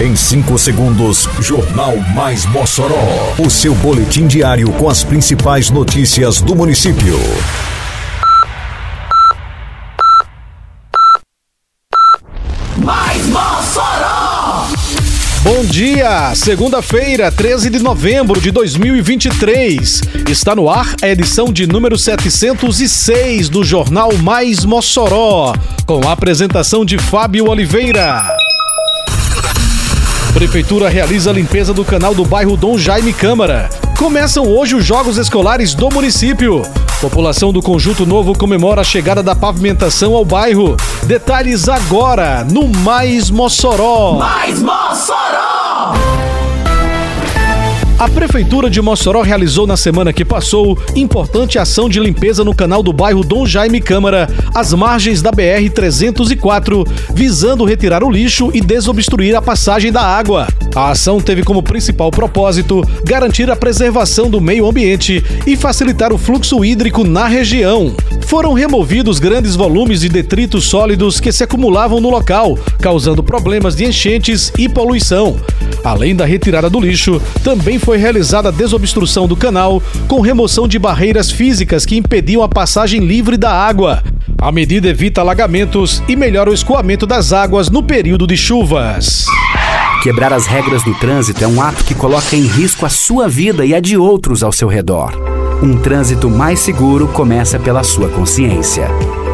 Em 5 segundos, Jornal Mais Mossoró. O seu boletim diário com as principais notícias do município. Mais Mossoró! Bom dia! Segunda-feira, 13 de novembro de 2023. Está no ar a edição de número 706 do Jornal Mais Mossoró, com a apresentação de Fábio Oliveira. Prefeitura realiza a limpeza do canal do bairro Dom Jaime Câmara. Começam hoje os Jogos Escolares do município. População do Conjunto Novo comemora a chegada da pavimentação ao bairro. Detalhes agora no Mais Mossoró. Mais Mossoró! A Prefeitura de Mossoró realizou na semana que passou importante ação de limpeza no canal do bairro Dom Jaime Câmara, às margens da BR-304, visando retirar o lixo e desobstruir a passagem da água. A ação teve como principal propósito garantir a preservação do meio ambiente e facilitar o fluxo hídrico na região. Foram removidos grandes volumes de detritos sólidos que se acumulavam no local, causando problemas de enchentes e poluição. Além da retirada do lixo, também foi realizada a desobstrução do canal, com remoção de barreiras físicas que impediam a passagem livre da água. A medida evita alagamentos e melhora o escoamento das águas no período de chuvas. Quebrar as regras do trânsito é um ato que coloca em risco a sua vida e a de outros ao seu redor. Um trânsito mais seguro começa pela sua consciência.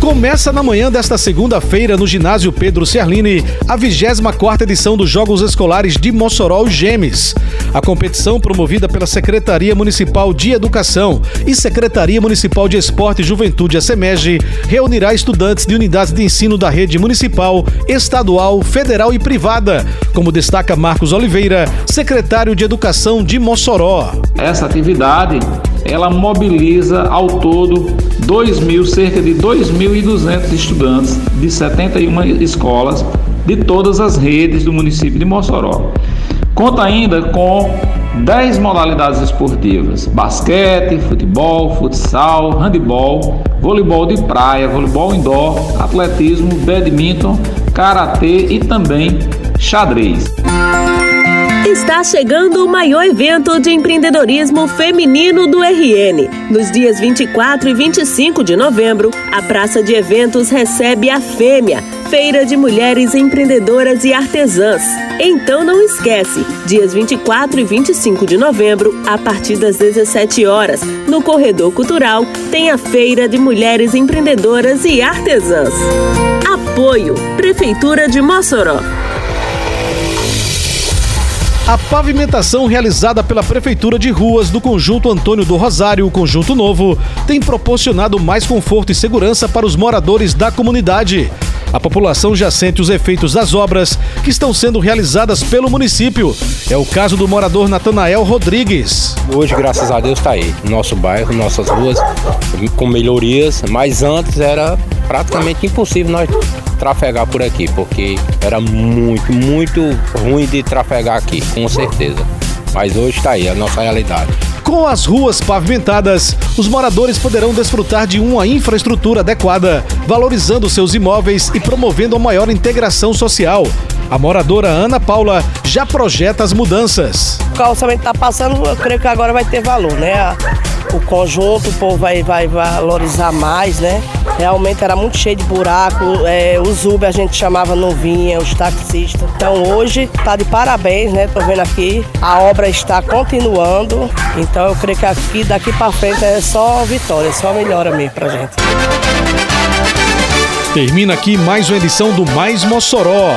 Começa na manhã desta segunda-feira no ginásio Pedro Ciarline a 24ª edição dos Jogos Escolares de Mossoró Gemes. A competição promovida pela Secretaria Municipal de Educação e Secretaria Municipal de Esporte e Juventude, a SEMEG, reunirá estudantes de unidades de ensino da rede municipal, estadual, federal e privada, como destaca Marcos Oliveira, secretário de Educação de Mossoró. Essa atividade ela mobiliza ao todo 2 mil, cerca de 2.200 estudantes de 71 escolas de todas as redes do município de Mossoró. Conta ainda com 10 modalidades esportivas: basquete, futebol, futsal, handebol, voleibol de praia, voleibol indoor, atletismo, badminton, karatê e também xadrez. Está chegando o maior evento de empreendedorismo feminino do RN. Nos dias 24 e 25 de novembro, a Praça de Eventos recebe a Fêmea, Feira de Mulheres Empreendedoras e Artesãs. Então não esquece, dias 24 e 25 de novembro, a partir das 17 horas, no Corredor Cultural, tem a Feira de Mulheres Empreendedoras e Artesãs. Apoio Prefeitura de Mossoró. A pavimentação realizada pela Prefeitura de Ruas do Conjunto Antônio do Rosário, Conjunto Novo, tem proporcionado mais conforto e segurança para os moradores da comunidade. A população já sente os efeitos das obras que estão sendo realizadas pelo município. É o caso do morador Natanael Rodrigues. Hoje, graças a Deus, está aí. Nosso bairro, nossas ruas, com melhorias, mas antes era praticamente impossível nós trafegar por aqui, porque era muito, muito ruim de trafegar aqui, com certeza. Mas hoje está aí, a nossa realidade. Com as ruas pavimentadas, os moradores poderão desfrutar de uma infraestrutura adequada, valorizando seus imóveis e promovendo a maior integração social. A moradora Ana Paula já projeta as mudanças. O calçamento está passando, eu creio que agora vai ter valor, né? O conjunto, o povo vai, vai valorizar mais, né? Realmente era muito cheio de buraco, é, os Uber a gente chamava não vinha, os taxistas. Então hoje está de parabéns, né? Tô vendo aqui, a obra está continuando, então eu creio que aqui daqui para frente é só vitória, só melhora mesmo pra gente. Termina aqui mais uma edição do Mais Mossoró,